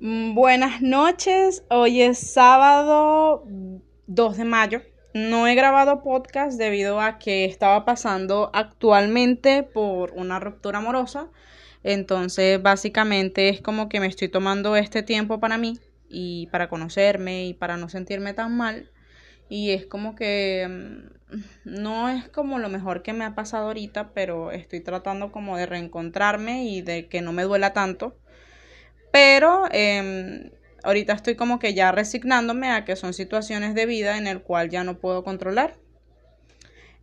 Mm, buenas noches, hoy es sábado 2 de mayo. No he grabado podcast debido a que estaba pasando actualmente por una ruptura amorosa. Entonces, básicamente es como que me estoy tomando este tiempo para mí y para conocerme y para no sentirme tan mal. Y es como que mm, no es como lo mejor que me ha pasado ahorita, pero estoy tratando como de reencontrarme y de que no me duela tanto. Pero eh, ahorita estoy como que ya resignándome a que son situaciones de vida en el cual ya no puedo controlar.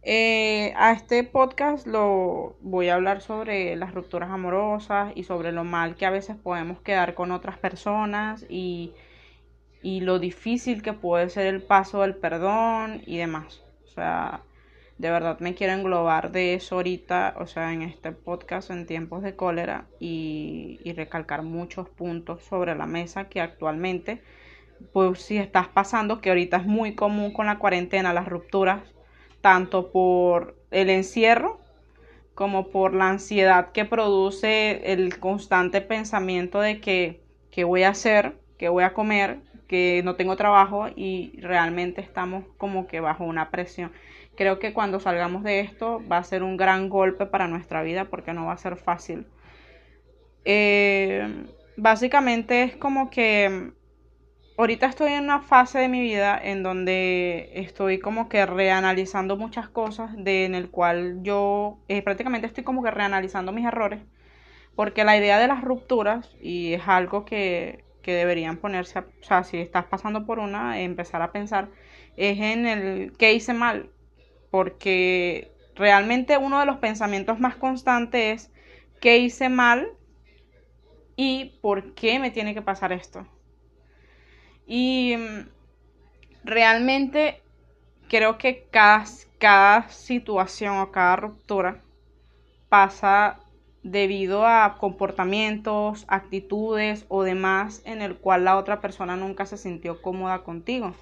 Eh, a este podcast lo voy a hablar sobre las rupturas amorosas y sobre lo mal que a veces podemos quedar con otras personas y, y lo difícil que puede ser el paso del perdón y demás. O sea, de verdad me quiero englobar de eso ahorita, o sea, en este podcast en tiempos de cólera y, y recalcar muchos puntos sobre la mesa que actualmente, pues si estás pasando, que ahorita es muy común con la cuarentena, las rupturas, tanto por el encierro como por la ansiedad que produce el constante pensamiento de que qué voy a hacer, qué voy a comer, que no tengo trabajo y realmente estamos como que bajo una presión. Creo que cuando salgamos de esto va a ser un gran golpe para nuestra vida porque no va a ser fácil. Eh, básicamente es como que ahorita estoy en una fase de mi vida en donde estoy como que reanalizando muchas cosas, de, en el cual yo eh, prácticamente estoy como que reanalizando mis errores, porque la idea de las rupturas, y es algo que, que deberían ponerse, o sea, si estás pasando por una, empezar a pensar, es en el qué hice mal, porque realmente uno de los pensamientos más constantes es qué hice mal y por qué me tiene que pasar esto. Y mm, realmente creo que cada, cada situación o cada ruptura pasa debido a comportamientos, actitudes o demás en el cual la otra persona nunca se sintió cómoda contigo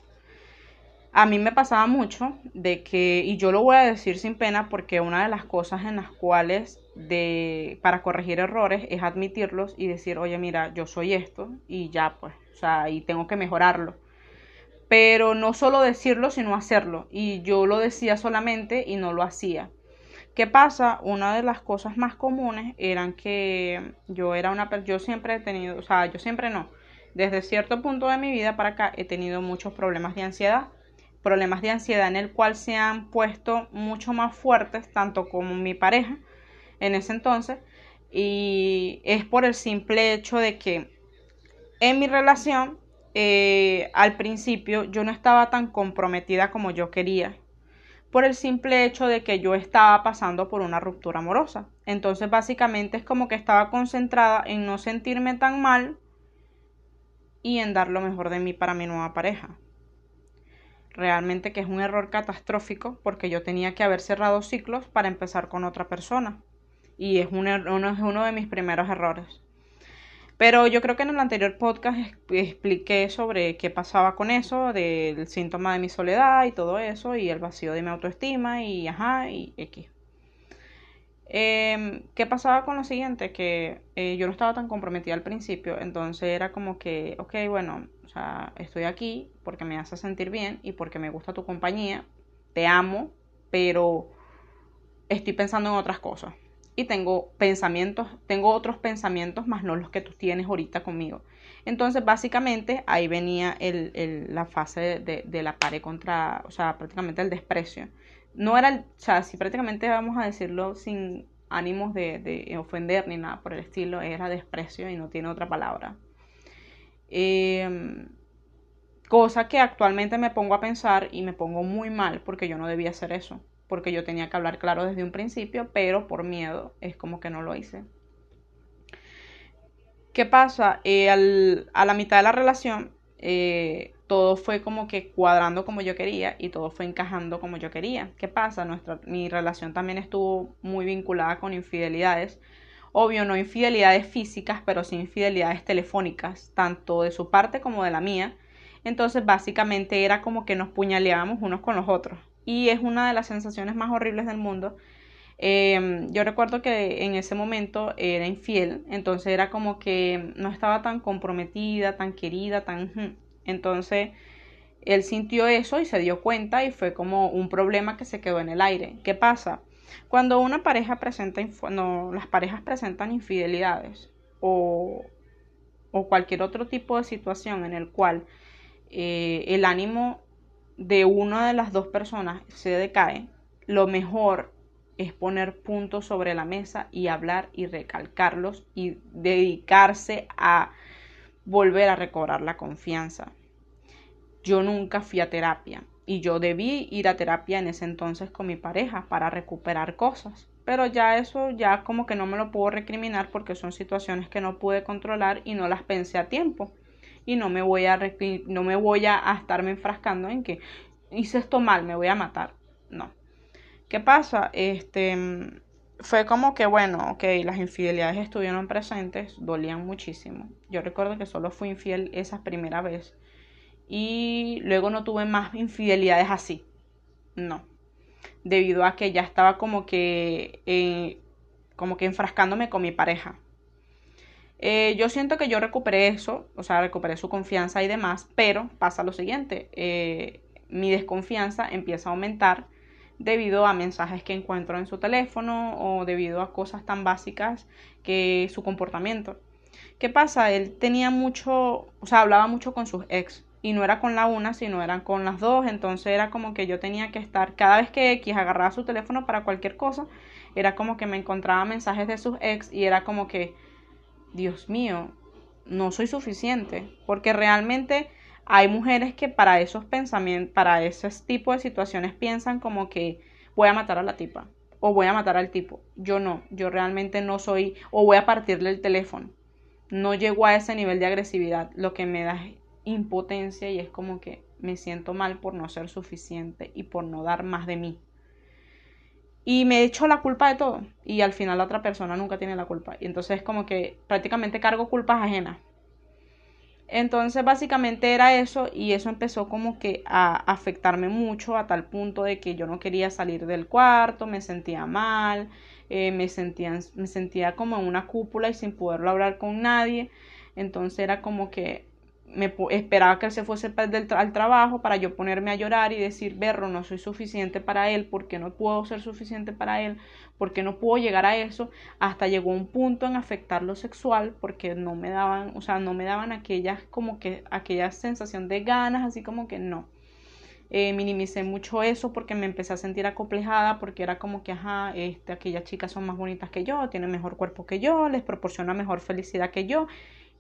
a mí me pasaba mucho de que, y yo lo voy a decir sin pena porque una de las cosas en las cuales de, para corregir errores es admitirlos y decir, oye, mira, yo soy esto y ya pues, o sea, y tengo que mejorarlo. Pero no solo decirlo, sino hacerlo. Y yo lo decía solamente y no lo hacía. ¿Qué pasa? Una de las cosas más comunes eran que yo era una yo siempre he tenido, o sea, yo siempre no. Desde cierto punto de mi vida para acá he tenido muchos problemas de ansiedad problemas de ansiedad en el cual se han puesto mucho más fuertes, tanto como mi pareja en ese entonces, y es por el simple hecho de que en mi relación, eh, al principio, yo no estaba tan comprometida como yo quería, por el simple hecho de que yo estaba pasando por una ruptura amorosa. Entonces, básicamente es como que estaba concentrada en no sentirme tan mal y en dar lo mejor de mí para mi nueva pareja realmente que es un error catastrófico porque yo tenía que haber cerrado ciclos para empezar con otra persona. Y es, er, uno, uno de mis primeros errores. Pero yo creo que en el anterior podcast expliqué sobre qué pasaba con eso, del síntoma de mi soledad y todo eso, y el vacío de mi autoestima y ajá, y X. Em, ¿Qué pasaba con lo siguiente? Que eh, yo no estaba tan comprometida al principio, entonces era como que, ok, bueno, estoy aquí porque me hace sentir bien y porque me gusta tu compañía, te amo, pero estoy pensando en otras cosas. Y tengo pensamientos, tengo otros pensamientos más no los que tú tienes ahorita conmigo. Entonces, básicamente, ahí venía el, el, la fase de, de la pared contra, o sea, prácticamente el desprecio no era, o sea, si prácticamente vamos a decirlo sin ánimos de, ofender ni nada por el estilo, era desprecio y no tiene otra palabra. Em, cosa que actualmente me pongo a pensar y me pongo muy mal porque yo no debía hacer eso, porque yo tenía que hablar claro desde un principio, pero por miedo es como que no lo hice. ¿Qué pasa? Eh, a la mitad de la relación, eh, todo fue como que cuadrando como yo quería y todo fue encajando como yo quería. ¿Qué pasa? Nuestra, mi relación también estuvo muy vinculada con infidelidades. Obvio, no infidelidades físicas, pero sí infidelidades telefónicas, tanto de su parte como de la mía. Entonces, básicamente era como que nos puñaleábamos unos con los otros. Y es una de las sensaciones más horribles del mundo Em, yo recuerdo que en ese momento era infiel, entonces era como que no estaba tan comprometida, tan querida, tan... Entonces él sintió eso y se dio cuenta y fue como un problema que se quedó en el aire. ¿Qué pasa? Cuando una pareja presenta, no, las parejas presentan infidelidades o, o cualquier otro tipo de situación en el cual eh, el ánimo de una de las dos personas se decae, lo mejor es poner puntos sobre la mesa y hablar y recalcarlos y dedicarse a volver a recobrar la confianza. Yo nunca fui a terapia y yo debí ir a terapia en ese entonces con mi pareja para recuperar cosas. Pero ya eso ya como que no me lo puedo recriminar porque son situaciones que no pude controlar y no las pensé a tiempo. Y no me voy a, no me voy a, estarme enfrascando en que hice esto mal, me voy a matar. No. ¿Qué pasa? Este fue como que, bueno, ok, las infidelidades estuvieron presentes, dolían muchísimo. Yo recuerdo que solo fui infiel esa primera vez y luego no tuve más infidelidades así. No. Debido a que ya estaba como que, eh, como que enfrascándome con mi pareja. Eh, yo siento que yo recuperé eso, o sea, recuperé su confianza y demás, pero pasa lo siguiente, eh, mi desconfianza empieza a aumentar debido a mensajes que encuentro en su teléfono o debido a cosas tan básicas que su comportamiento. ¿Qué pasa? Él tenía mucho, o sea, hablaba mucho con sus ex y no era con la una, sino eran con las dos, entonces era como que yo tenía que estar, cada vez que X agarraba su teléfono para cualquier cosa, era como que me encontraba mensajes de sus ex y era como que, Dios mío, no soy suficiente, porque realmente hay mujeres que para esos pensamientos, para ese tipo de situaciones piensan como que voy a matar a la tipa o voy a matar al tipo. Yo no, yo realmente no soy, o voy a partirle el teléfono. No llego a ese nivel de agresividad. Lo que me da impotencia y es como que me siento mal por no ser suficiente y por no dar más de mí. Y me he hecho la culpa de todo y al final la otra persona nunca tiene la culpa. Y entonces es como que prácticamente cargo culpas ajenas. Entonces básicamente era eso y eso empezó como que a afectarme mucho a tal punto de que yo no quería salir del cuarto, me sentía mal, eh, me, sentía, me sentía como en una cúpula y sin poderlo hablar con nadie. Entonces era como que me esperaba que él se fuese al trabajo para yo ponerme a llorar y decir, berro, no soy suficiente para él, porque no puedo ser suficiente para él, porque no puedo llegar a eso, hasta llegó un punto en afectar lo sexual, porque no me daban, o sea, no me daban aquellas, como que, aquella sensación de ganas, así como que no. Eh, minimicé mucho eso porque me empecé a sentir acomplejada porque era como que, ajá, este, aquellas chicas son más bonitas que yo, tienen mejor cuerpo que yo, les proporciona mejor felicidad que yo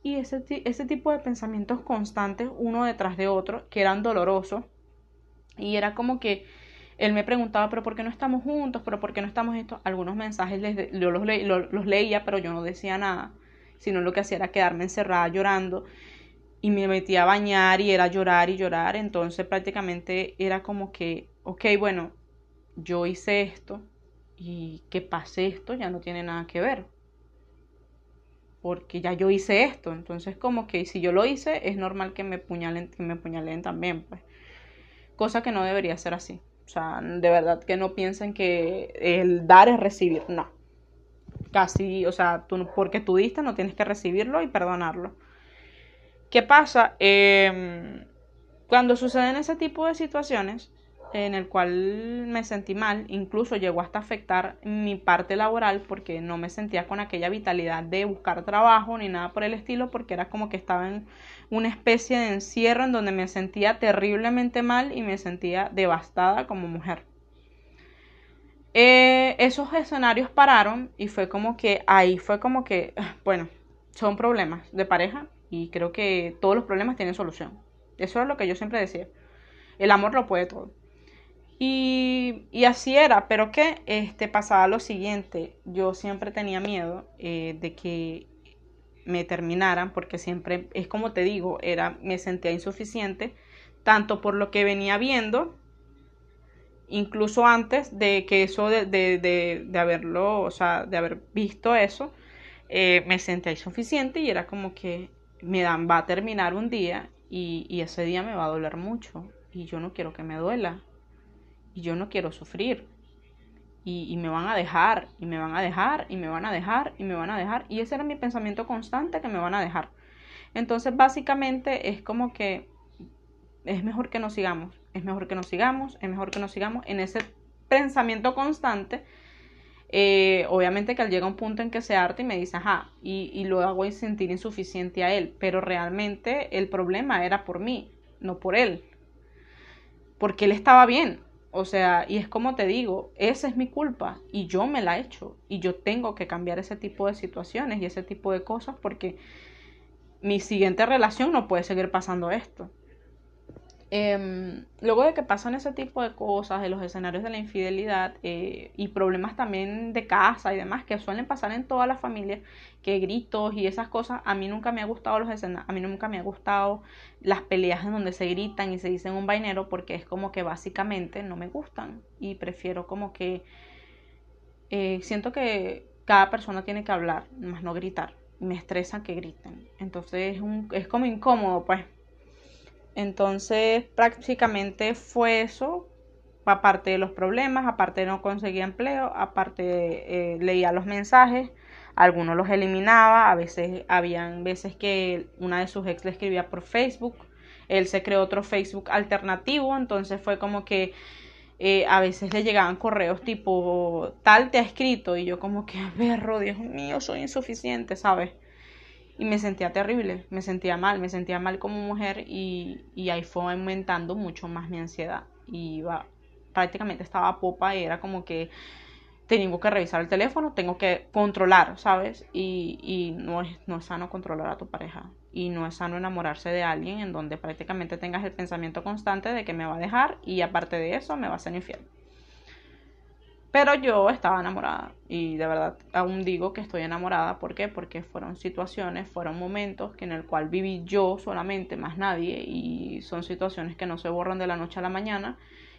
y ese, ese tipo de pensamientos constantes uno detrás de otro que eran dolorosos y era como que él me preguntaba, pero ¿por qué no estamos juntos? ¿Pero por qué no estamos esto? Algunos mensajes les yo los, leía, pero yo no decía nada, sino lo que hacía era quedarme encerrada llorando y me metía a bañar y era llorar y llorar, entonces prácticamente era como que, ok, bueno, yo hice esto y que pase esto ya no tiene nada que ver porque ya yo hice esto, entonces como que si yo lo hice es normal que me puñalen, que me puñalen también, pues. Cosa que no debería ser así. O sea, de verdad que no piensen que el dar es recibir, no. Casi, o sea, tú, porque tú diste no tienes que recibirlo y perdonarlo. ¿Qué pasa? Em, cuando suceden ese tipo de situaciones, en el cual me sentí mal, incluso llegó hasta afectar mi parte laboral porque no me sentía con aquella vitalidad de buscar trabajo ni nada por el estilo porque era como que estaba en una especie de encierro en donde me sentía terriblemente mal y me sentía devastada como mujer. Eh, esos escenarios pararon y fue como que ahí fue como que, bueno, son problemas de pareja y creo que todos los problemas tienen solución. Eso es lo que yo siempre decía. El amor lo puede todo. Y, así era, pero que este, pasaba lo siguiente, yo siempre tenía miedo eh, de que me terminaran, porque siempre, es como te digo, era, me sentía insuficiente, tanto por lo que venía viendo, incluso antes de que eso de, de, de, haberlo, o sea, de haber visto eso, eh, me sentía insuficiente y era como que me dan, va a terminar un día y, y ese día me va a doler mucho y yo no quiero que me duela y yo no quiero sufrir. y, me van a dejar, y me van a dejar, y me van a dejar, y me van a dejar. Y ese era mi pensamiento constante, que me van a dejar. Entonces, básicamente es como que es mejor que nos sigamos, es mejor que nos sigamos, es mejor que nos sigamos en ese pensamiento constante. Eh, obviamente que al llega un punto en que se harta y me dice, ajá, y, y lo hago sentir insuficiente a él, pero realmente el problema era por mí, no por él, porque él estaba bien, o sea, y es como te digo, esa es mi culpa y yo me la he hecho y yo tengo que cambiar ese tipo de situaciones y ese tipo de cosas porque mi siguiente relación no puede seguir pasando esto. Em, luego de que pasan ese tipo de cosas, de los escenarios de la infidelidad eh, y problemas también de casa y demás que suelen pasar en todas las familias, que gritos y esas cosas, a mí nunca me ha gustado los escenarios, a mí nunca me ha gustado las peleas en donde se gritan y se dicen un vainero porque es como que básicamente no me gustan y prefiero como que eh, siento que cada persona tiene que hablar, más no gritar, me estresa que griten, entonces es, un, es como incómodo pues entonces prácticamente fue eso, aparte de los problemas, aparte no conseguir empleo, aparte eh, leía los mensajes, algunos los eliminaba, a veces habían veces que una de sus ex le escribía por Facebook, él se creó otro Facebook alternativo, entonces fue como que eh, a veces le llegaban correos tipo tal te ha escrito y yo como que berro, Dios mío, soy insuficiente, ¿sabes? Y me sentía terrible, me sentía mal, me sentía mal como mujer y, y ahí fue aumentando mucho más mi ansiedad y iba, prácticamente estaba a popa y era como que tengo que revisar el teléfono, tengo que controlar, ¿sabes? Y, y no, es, no es sano controlar a tu pareja y no es sano enamorarse de alguien en donde prácticamente tengas el pensamiento constante de que me va a dejar y aparte de eso me va a ser infiel. Pero yo estaba enamorada y de verdad aún digo que estoy enamorada. ¿Por qué? Porque fueron situaciones, fueron momentos que en el cual viví yo solamente, más nadie, y son situaciones que no se borran de la noche a la mañana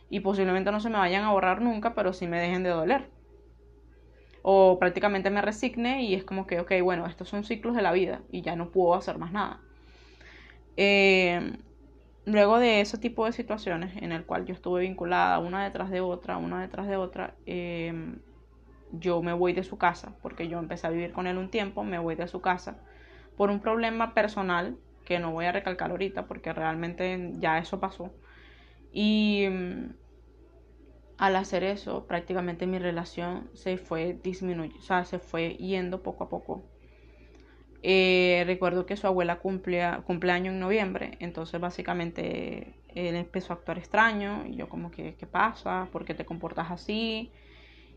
y posiblemente no se me vayan a borrar nunca, pero sí me dejen de doler. O prácticamente me resigne y es como que, ok, bueno, estos son ciclos de la vida y ya no puedo hacer más nada. Eh, luego de ese tipo de situaciones en el cual yo estuve vinculada una detrás de otra, una detrás de otra, em, yo me voy de su casa, porque yo empecé a vivir con él un tiempo, me voy de su casa por un problema personal que no voy a recalcar ahorita porque realmente ya eso pasó. Y em, al hacer eso, prácticamente mi relación se fue disminuyendo, o sea, se fue yendo poco a poco eh, recuerdo que su abuela cumplea, cumpleaños en noviembre, entonces básicamente él empezó a actuar extraño y yo como que, ¿qué pasa? ¿Por qué te comportas así?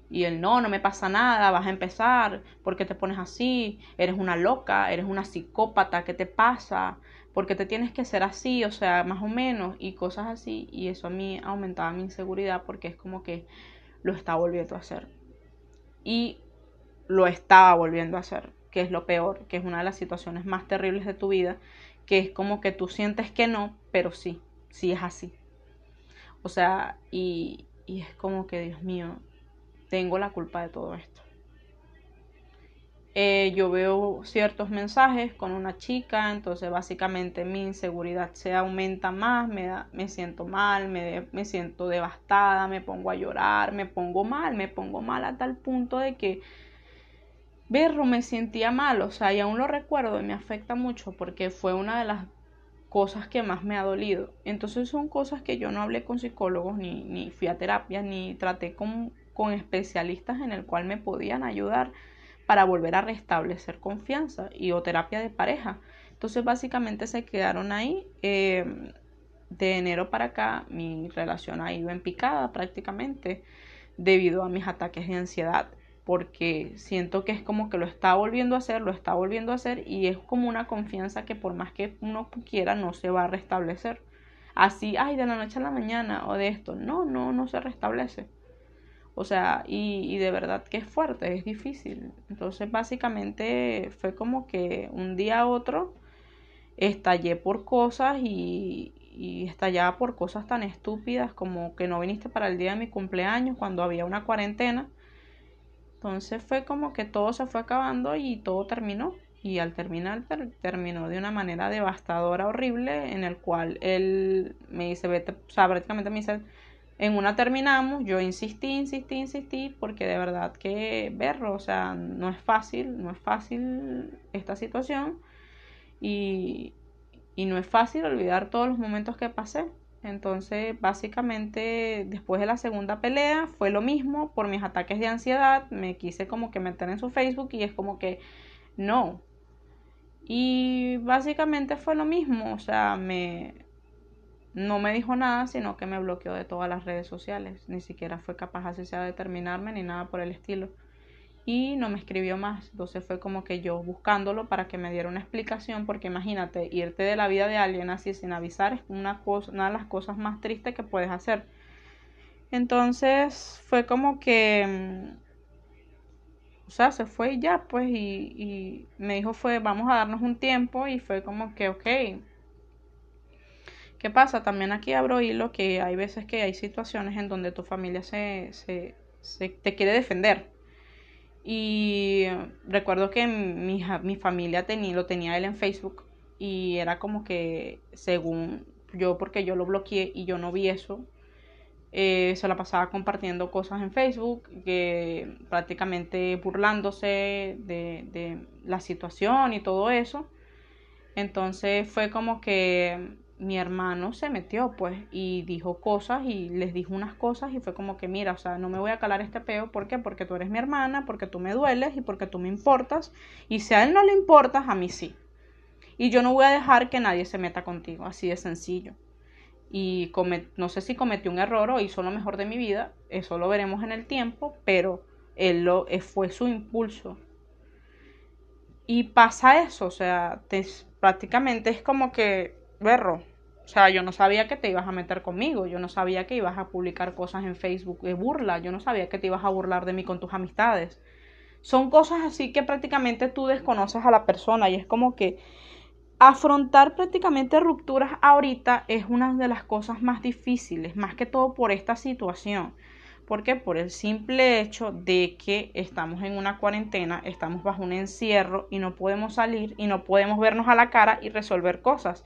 Y él, no, no me pasa nada, vas a empezar, ¿por qué te pones así? Eres una loca, eres una psicópata, ¿qué te pasa? ¿Por qué te tienes que ser así? O sea, más o menos, y cosas así. Y eso a mí aumentaba mi inseguridad porque es como que lo estaba volviendo a hacer. Y lo estaba volviendo a hacer que es lo peor, que es una de las situaciones más terribles de tu vida, que es como que tú sientes que no, pero sí, sí es así. O sea, y, y es como que, Dios mío, tengo la culpa de todo esto. Eh, yo veo ciertos mensajes con una chica, entonces básicamente mi inseguridad se aumenta más, me, me siento mal, me, me siento devastada, me pongo a llorar, me pongo mal, me pongo mal a tal punto de que verlo me sentía mal, o sea, y aún lo recuerdo y me afecta mucho porque fue una de las cosas que más me ha dolido. Entonces son cosas que yo no hablé con psicólogos, ni, ni fui a terapia, ni traté con, con especialistas en el cual me podían ayudar para volver a restablecer confianza y o terapia de pareja. Entonces básicamente se quedaron ahí. Eh, de enero para acá mi relación ha ido en picada prácticamente debido a mis ataques de ansiedad porque siento que es como que lo está volviendo a hacer, lo está volviendo a hacer y es como una confianza que por más que uno quiera no se va a restablecer. Así, ay, de la noche a la mañana o de esto, no, no, no se restablece. O sea, y, de verdad que es fuerte, es difícil. Entonces, básicamente fue como que un día a otro estallé por cosas y, y estallaba por cosas tan estúpidas como que no viniste para el día de mi cumpleaños cuando había una cuarentena entonces fue como que todo se fue acabando y todo terminó. Y al terminar terminó de una manera devastadora, horrible, en el cual él me dice, vete, o sea, prácticamente me dice, En una terminamos, yo insistí, insistí, insistí, porque de verdad que verlo, o sea, no es fácil, no es fácil esta situación y, y no es fácil olvidar todos los momentos que pasé. Entonces, básicamente, después de la segunda pelea, fue lo mismo por mis ataques de ansiedad. Me quise como que meter en su Facebook y es como que no. Y básicamente fue lo mismo. O sea, me, no me dijo nada, sino que me bloqueó de todas las redes sociales. Ni siquiera fue capaz así sea de determinarme ni nada por el estilo y no me escribió más. Entonces fue como que yo buscándolo para que me diera una explicación, porque imagínate, irte de la vida de alguien así sin avisar es una, cosa, una de las cosas más tristes que puedes hacer. Entonces fue como que, mm, o sea, se fue y ya, pues, y, y me dijo fue, vamos a darnos un tiempo y fue como que, ok. ¿Qué pasa? También aquí abro hilo que hay veces que hay situaciones en donde tu familia se, se, se te quiere defender y recuerdo que mi, mi familia tenía, lo tenía él en Facebook y era como que según yo, porque yo lo bloqueé y yo no vi eso, eh, se la pasaba compartiendo cosas en Facebook, que prácticamente burlándose de, de la situación y todo eso. Entonces fue como que mi hermano se metió pues y dijo cosas y les dijo unas cosas y fue como que mira, o sea, no me voy a calar este peo, ¿por qué? Porque tú eres mi hermana, porque tú me dueles y porque tú me importas y si a él no le importas, a mí sí. Y yo no voy a dejar que nadie se meta contigo, así de sencillo. Y no sé si cometió un error o hizo lo mejor de mi vida, eso lo veremos en el tiempo, pero él lo, eh, fue su impulso. Y pasa eso, o sea, prácticamente es como que berro. O sea, yo no sabía que te ibas a meter conmigo, yo no sabía que ibas a publicar cosas en Facebook de burla, yo no sabía que te ibas a burlar de mí con tus amistades. Son cosas así que prácticamente tú desconoces a la persona y es como que afrontar prácticamente rupturas ahorita es una de las cosas más difíciles, más que todo por esta situación. porque Por el simple hecho de que estamos en una cuarentena, estamos bajo un encierro y no podemos salir y no podemos vernos a la cara y resolver cosas.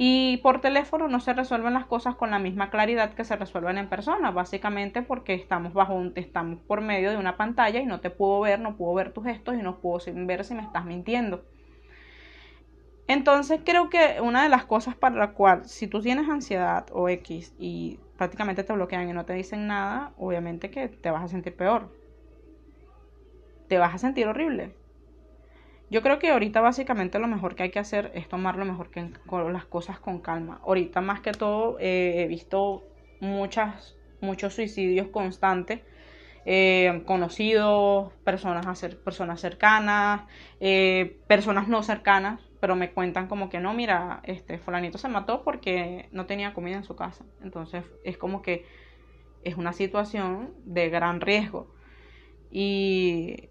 Y por teléfono no se resuelven las cosas con la misma claridad que se resuelven en persona, básicamente porque estamos bajo un, estamos por medio de una pantalla y no te puedo ver, no puedo ver tus gestos y no puedo ver si me estás mintiendo. Entonces creo que una de las cosas para la cual, si tú tienes ansiedad o X y prácticamente te bloquean y no te dicen nada, obviamente que te vas a sentir peor. Te vas a sentir horrible. Yo creo que ahorita básicamente lo mejor que hay que hacer es tomar lo mejor que las cosas con calma. Ahorita más que todo eh, he visto muchas, muchos suicidios constantes. Eh, conocidos, personas, personas cercanas, eh, personas no cercanas, pero me cuentan como que no, mira, este fulanito se mató porque no tenía comida en su casa. Entonces es como que es una situación de gran riesgo. Y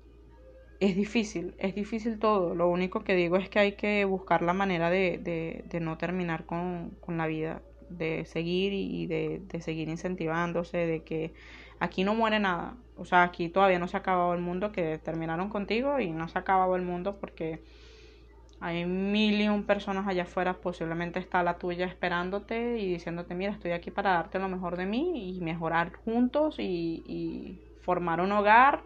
es difícil, es difícil todo. Lo único que digo es que hay que buscar la manera de, de, no terminar con, con, la vida, de seguir y de, de, seguir incentivándose, de que aquí no muere nada. O sea, aquí todavía no se ha acabado el mundo, que terminaron contigo y no se ha acabado el mundo porque hay mil y un personas allá afuera, posiblemente está la tuya esperándote y diciéndote, mira, estoy aquí para darte lo mejor de mí y mejorar juntos y formar un hogar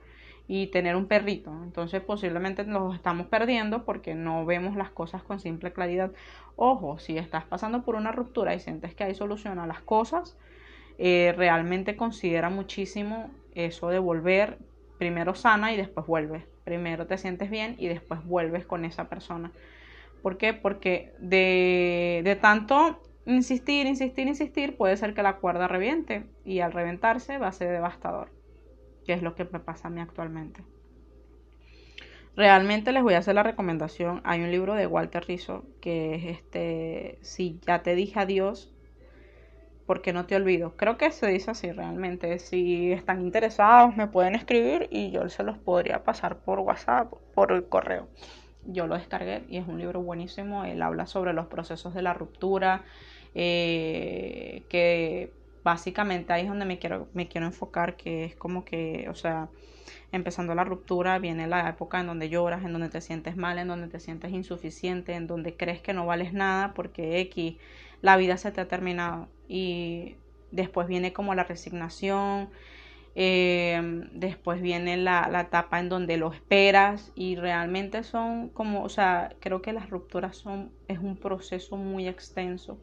y tener un perrito. Entonces posiblemente nos estamos perdiendo porque no vemos las cosas con simple claridad. Ojo, si estás pasando por una ruptura y sientes que hay solución a las cosas, eh, realmente considera muchísimo eso de volver, primero sana y después vuelves. Primero te sientes bien y después vuelves con esa persona. ¿Por qué? Porque de, de tanto insistir, insistir, insistir, puede ser que la cuerda reviente y al reventarse va a ser devastador que es lo que me pasa a mí actualmente. Realmente les voy a hacer la recomendación. Hay un libro de Walter Rizzo que es este, si ya te dije adiós, porque no te olvido. Creo que se dice así realmente. Si están interesados, me pueden escribir y yo se los podría pasar por WhatsApp, por el correo. Yo lo descargué y es un libro buenísimo. Él habla sobre los procesos de la ruptura, eh, que básicamente ahí es donde me quiero, me quiero enfocar, que es como que, o sea, empezando la ruptura, viene la época en donde lloras, en donde te sientes mal, en donde te sientes insuficiente, en donde crees que no vales nada porque X, la vida se te ha terminado. Y después viene como la resignación, eh, después viene la, la, etapa en donde lo esperas y realmente son como, o sea, creo que las rupturas son, es un proceso muy extenso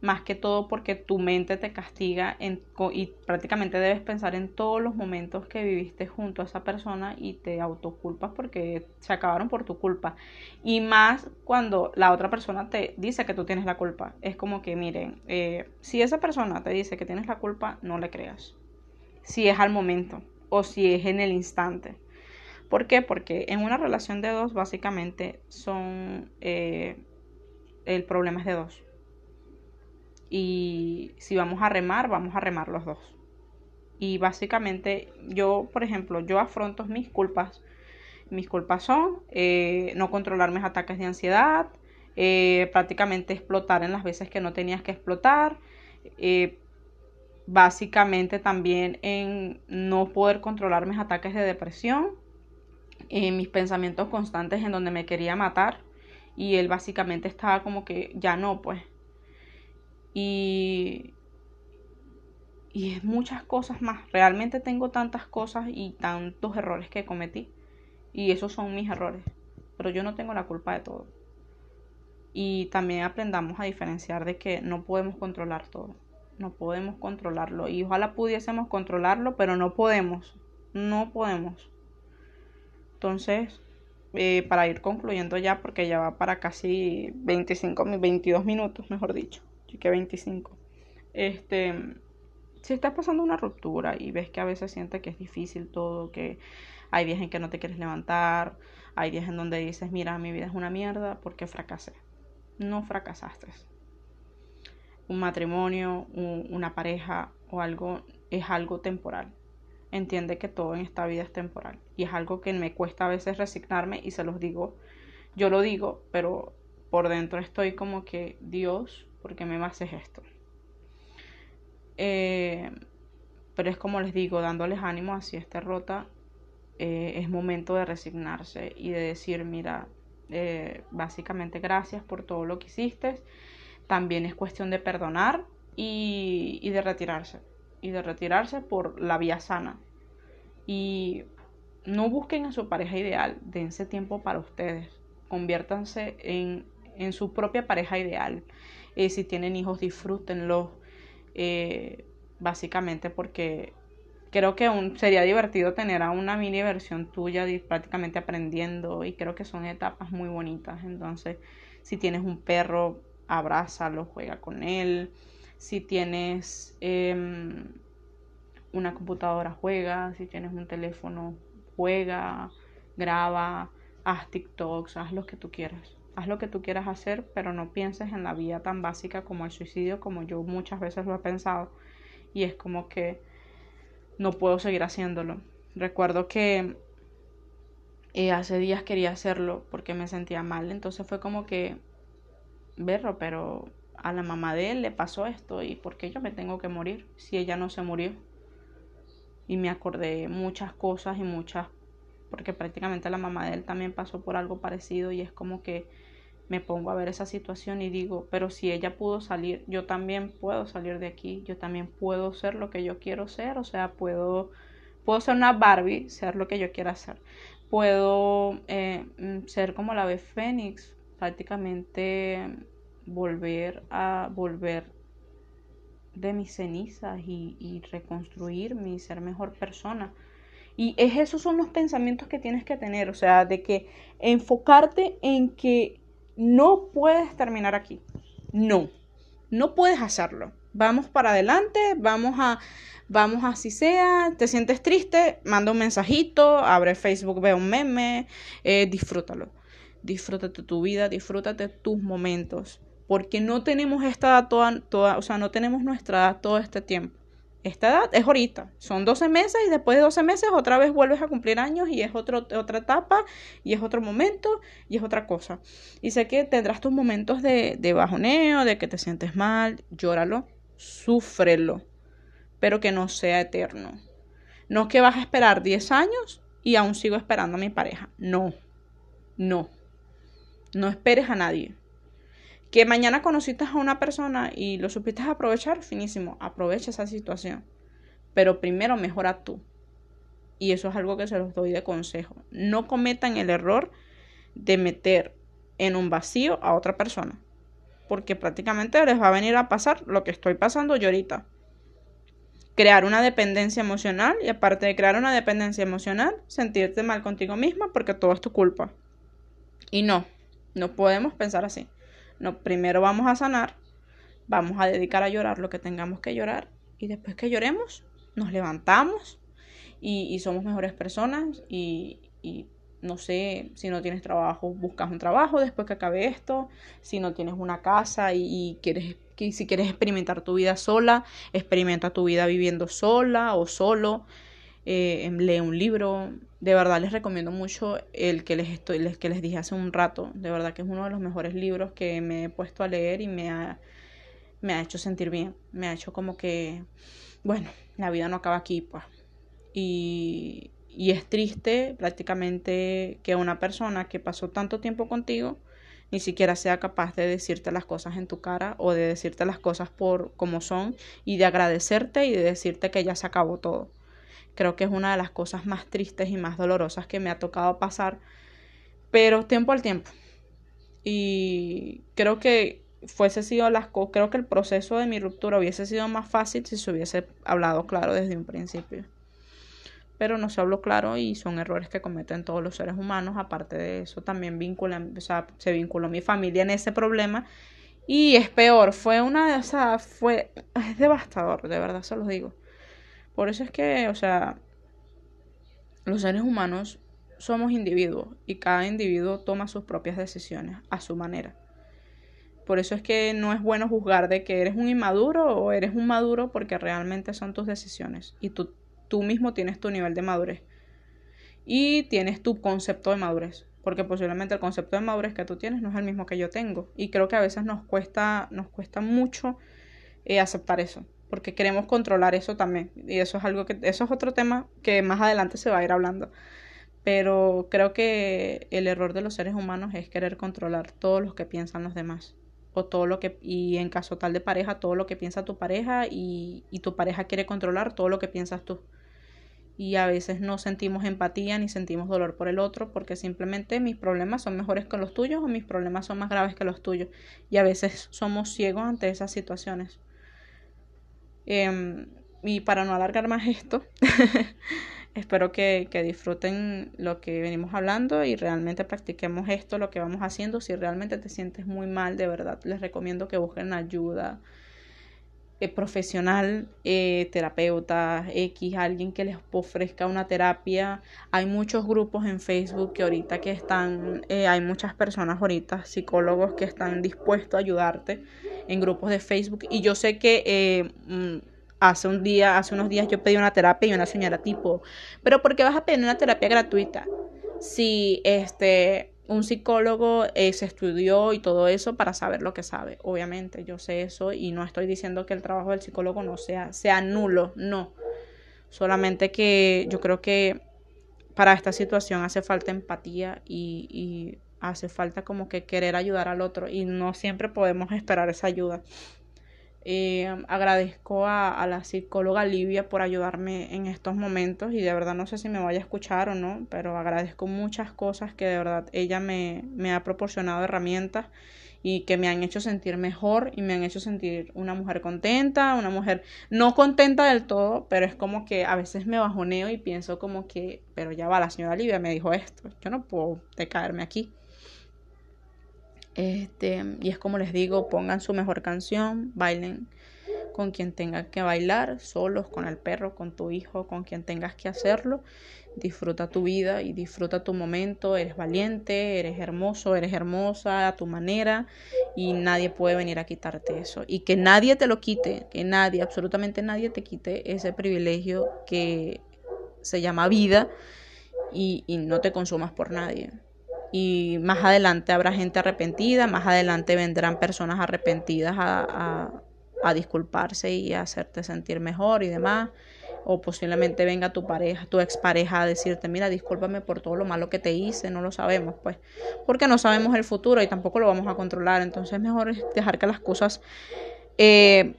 más que todo porque tu mente te castiga en, y prácticamente debes pensar en todos los momentos que viviste junto a esa persona y te autoculpas porque se acabaron por tu culpa. Y más cuando la otra persona te dice que tú tienes la culpa. Es como que, miren, eh, si esa persona te dice que tienes la culpa, no le creas. Si es al momento o si es en el instante. ¿Por qué? Porque en una relación de dos básicamente son... Eh, el problema es de dos y si vamos a remar, vamos a remar los dos. Y básicamente yo, por ejemplo, yo afronto mis culpas. Mis culpas son eh, no controlar mis ataques de ansiedad, eh, prácticamente explotar en las veces que no tenías que explotar, eh, básicamente también en no poder controlar mis ataques de depresión, mis pensamientos constantes en donde me quería matar y él básicamente estaba como que ya no, pues y, y es muchas cosas más. Realmente tengo tantas cosas y tantos errores que cometí. Y esos son mis errores. Pero yo no tengo la culpa de todo. Y también aprendamos a diferenciar de que no podemos controlar todo. No podemos controlarlo. Y ojalá pudiésemos controlarlo, pero no podemos. No podemos. Entonces, eh, para ir concluyendo ya, porque ya va para casi 25, 22 minutos, mejor dicho que 25. Este, si estás pasando una ruptura y ves que a veces sientes que es difícil todo, que hay días en que no te quieres levantar, hay días en donde dices, mira, mi vida es una mierda porque fracasé. No fracasaste. Un matrimonio, una pareja o algo es algo temporal. Entiende que todo en esta vida es temporal. Y es algo que me cuesta a veces resignarme y se los digo. Yo lo digo, pero por dentro estoy como que Dios porque me haces esto. Eh, pero es como les digo, dándoles ánimo así esta rota, eh, es momento de resignarse y de decir, mira, eh, básicamente gracias por todo lo que hiciste. También es cuestión de perdonar y, y de retirarse. Y de retirarse por la vía sana. Y no busquen a su pareja ideal, dense tiempo para ustedes. Conviértanse en, en su propia pareja ideal. Eh, si tienen hijos, disfrútenlos. Eh, básicamente porque creo que sería divertido tener a una mini versión tuya prácticamente aprendiendo y creo que son etapas muy bonitas. Entonces, si tienes un perro, abrázalo, juega con él. Si tienes em, una computadora, juega. Si tienes un teléfono, juega, graba, haz TikToks, haz lo que tú quieras haz lo que tú quieras hacer, pero no pienses en la vía tan básica como el suicidio, como yo muchas veces lo he pensado. Y es como que no puedo seguir haciéndolo. Recuerdo que eh, hace días quería hacerlo porque me sentía mal, entonces fue como que, verlo, pero a la mamá de él le pasó esto y ¿por qué yo me tengo que morir si ella no se murió? Y me acordé muchas cosas y muchas, porque prácticamente la mamá de él también pasó por algo parecido y es como que me pongo a ver esa situación y digo, pero si ella pudo salir, yo también puedo salir de aquí, yo también puedo ser lo que yo quiero ser, o sea, puedo, puedo ser una Barbie, ser lo que yo quiera ser, puedo eh, mm, ser como la ave Fénix, prácticamente volver a volver de mis cenizas y, y reconstruirme y ser mejor persona. Y es, esos son los pensamientos que tienes que tener, o sea, de que enfocarte en que no puedes terminar aquí. No, no puedes hacerlo. Vamos para adelante, vamos a, vamos así sea, te sientes triste, manda un mensajito, abre Facebook, ve un meme, eh, disfrútalo. Disfrútate tu vida, disfrútate tus momentos. Porque no tenemos esta edad toda, toda, o sea, no tenemos nuestra edad todo este tiempo esta edad es ahorita, son 12 meses y después de 12 meses otra vez vuelves a cumplir años y es otro, otra etapa y es otro momento y es otra cosa. Y sé que tendrás tus momentos de, de bajoneo, de que te sientes mal, llóralo, súfrelo, pero que no sea eterno. No que vas a esperar 10 años y aún sigo esperando a mi pareja. No, no, no esperes a nadie. Que mañana conociste a una persona y lo supiste aprovechar, finísimo, aprovecha esa situación. Pero primero mejora tú. Y eso es algo que se los doy de consejo. No cometan el error de meter en un vacío a otra persona. Porque prácticamente les va a venir a pasar lo que estoy pasando yo ahorita. Crear una dependencia emocional y aparte de crear una dependencia emocional, sentirte mal contigo misma porque todo es tu culpa. Y no, no podemos pensar así. No, primero vamos a sanar, vamos a dedicar a llorar lo que tengamos que llorar y después que lloremos, nos levantamos y, somos mejores personas y, no sé, si no tienes trabajo, buscas un trabajo después que acabe esto, si no tienes una casa y, quieres si quieres experimentar tu vida sola, experimenta tu vida viviendo sola o solo, eh, em, lee un libro. De verdad les recomiendo mucho el que les estoy, les, que les dije hace un rato. De verdad que es uno de los mejores libros que me he puesto a leer y me ha, me ha hecho sentir bien. Me ha hecho como que, bueno, la vida no acaba aquí, pues y, es triste prácticamente que una persona que pasó tanto tiempo contigo ni siquiera sea capaz de decirte las cosas en tu cara o de decirte las cosas por como son y de agradecerte y de decirte que ya se acabó todo. Creo que es una de las cosas más tristes y más dolorosas que me ha tocado pasar, pero tiempo al tiempo. Y creo que fuese sido las creo que el proceso de mi ruptura hubiese sido más fácil si se hubiese hablado claro desde un principio pero no se habló claro y son errores que cometen todos los seres humanos. Aparte de eso, también vinculan, o sea, se vinculó mi familia en ese problema y es peor, fue una, o sea, fue, es devastador, de verdad se los digo. Por eso es que, o sea, los seres humanos somos individuos y cada individuo toma sus propias decisiones a su manera. Por eso es que no es bueno juzgar de que eres un inmaduro o eres un maduro porque realmente son tus decisiones y tú tú mismo tienes tu nivel de madurez y tienes tu concepto de madurez, porque posiblemente el concepto de madurez que tú tienes no es el mismo que yo tengo y creo que a veces nos cuesta nos cuesta mucho eh, aceptar eso, porque queremos controlar eso también y eso es algo que eso es otro tema que más adelante se va a ir hablando. Pero creo que el error de los seres humanos es querer controlar todo lo que piensan los demás o todo lo que y en caso tal de pareja todo lo que piensa tu pareja y, y tu pareja quiere controlar todo lo que piensas tú y a veces no sentimos empatía ni sentimos dolor por el otro porque simplemente mis problemas son mejores que los tuyos o mis problemas son más graves que los tuyos y a veces somos ciegos ante esas situaciones. Em, y para no alargar más esto, espero que, que, disfruten lo que venimos hablando y realmente practiquemos esto, lo que vamos haciendo. Si realmente te sientes muy mal, de verdad, les recomiendo que busquen ayuda eh, profesional, eh, terapeuta X, alguien que les ofrezca una terapia. Hay muchos grupos en Facebook que ahorita que están, eh, hay muchas personas ahorita, psicólogos que están dispuestos a ayudarte en grupos de Facebook. Y yo sé que mm, hace un día, hace unos días yo pedí una terapia y una señora tipo, pero ¿por qué vas a pedir una terapia gratuita? Si este un psicólogo eh, se estudió y todo eso para saber lo que sabe. Obviamente, yo sé eso y no estoy diciendo que el trabajo del psicólogo no sea, sea nulo, no. Solamente que yo creo que para esta situación hace falta empatía y, y hace falta como que querer ayudar al otro y no siempre podemos esperar esa ayuda. Eh, agradezco a, la psicóloga Livia por ayudarme en estos momentos y de verdad no sé si me vaya a escuchar o no, pero agradezco muchas cosas que de verdad ella me, me ha proporcionado herramientas y que me han hecho sentir mejor y me han hecho sentir una mujer contenta, una mujer no contenta del todo, pero es como que a veces me bajoneo y pienso como que, pero ya va, la señora Livia me dijo esto, yo no puedo decaerme aquí. Este, y es como les digo, pongan su mejor canción, bailen con quien tengan que bailar, solos, con el perro, con tu hijo, con quien tengas que hacerlo. Disfruta tu vida y disfruta tu momento. Eres valiente, eres hermoso, eres hermosa a tu manera y nadie puede venir a quitarte eso. Y que nadie te lo quite, que nadie, absolutamente nadie te quite ese privilegio que se llama vida y, y no te consumas por nadie y más adelante habrá gente arrepentida, más adelante vendrán personas arrepentidas a, a, disculparse y a hacerte sentir mejor y demás. o posiblemente venga tu pareja, tu expareja a decirte, mira, discúlpame por todo lo malo que te hice, no lo sabemos, pues, porque no sabemos el futuro y tampoco lo vamos a controlar, entonces es mejor dejar que las cosas eh,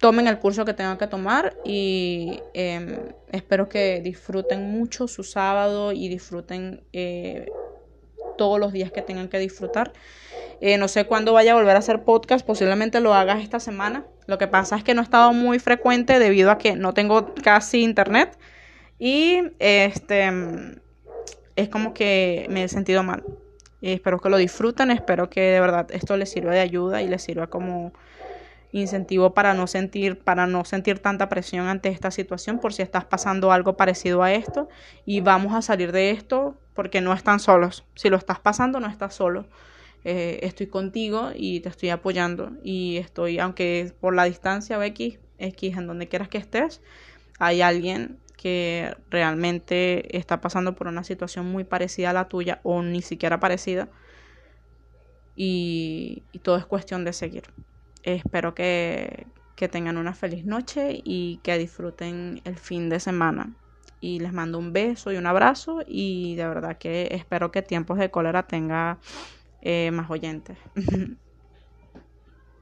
tomen el curso que tengan que tomar y em, espero que disfruten mucho su sábado y disfruten eh, todos los días que tengan que disfrutar. Eh, no sé cuándo vaya a volver a hacer podcast, posiblemente lo hagas esta semana. Lo que pasa es que no he estado muy frecuente debido a que no tengo casi internet y este es como que me he sentido mal. Espero que lo disfruten, espero que de verdad esto les sirva de ayuda y les sirva como incentivo para no sentir para no sentir tanta presión ante esta situación por si estás pasando algo parecido a esto y vamos a salir de esto porque no están solos si lo estás pasando no estás solo eh, estoy contigo y te estoy apoyando y estoy aunque por la distancia o X X en donde quieras que estés hay alguien que realmente está pasando por una situación muy parecida a la tuya o ni siquiera parecida y todo es cuestión de seguir. Espero que, que tengan una feliz noche y que disfruten el fin de semana. Y les mando un beso y un abrazo y de verdad que espero que Tiempos de Cólera tenga eh, más oyentes.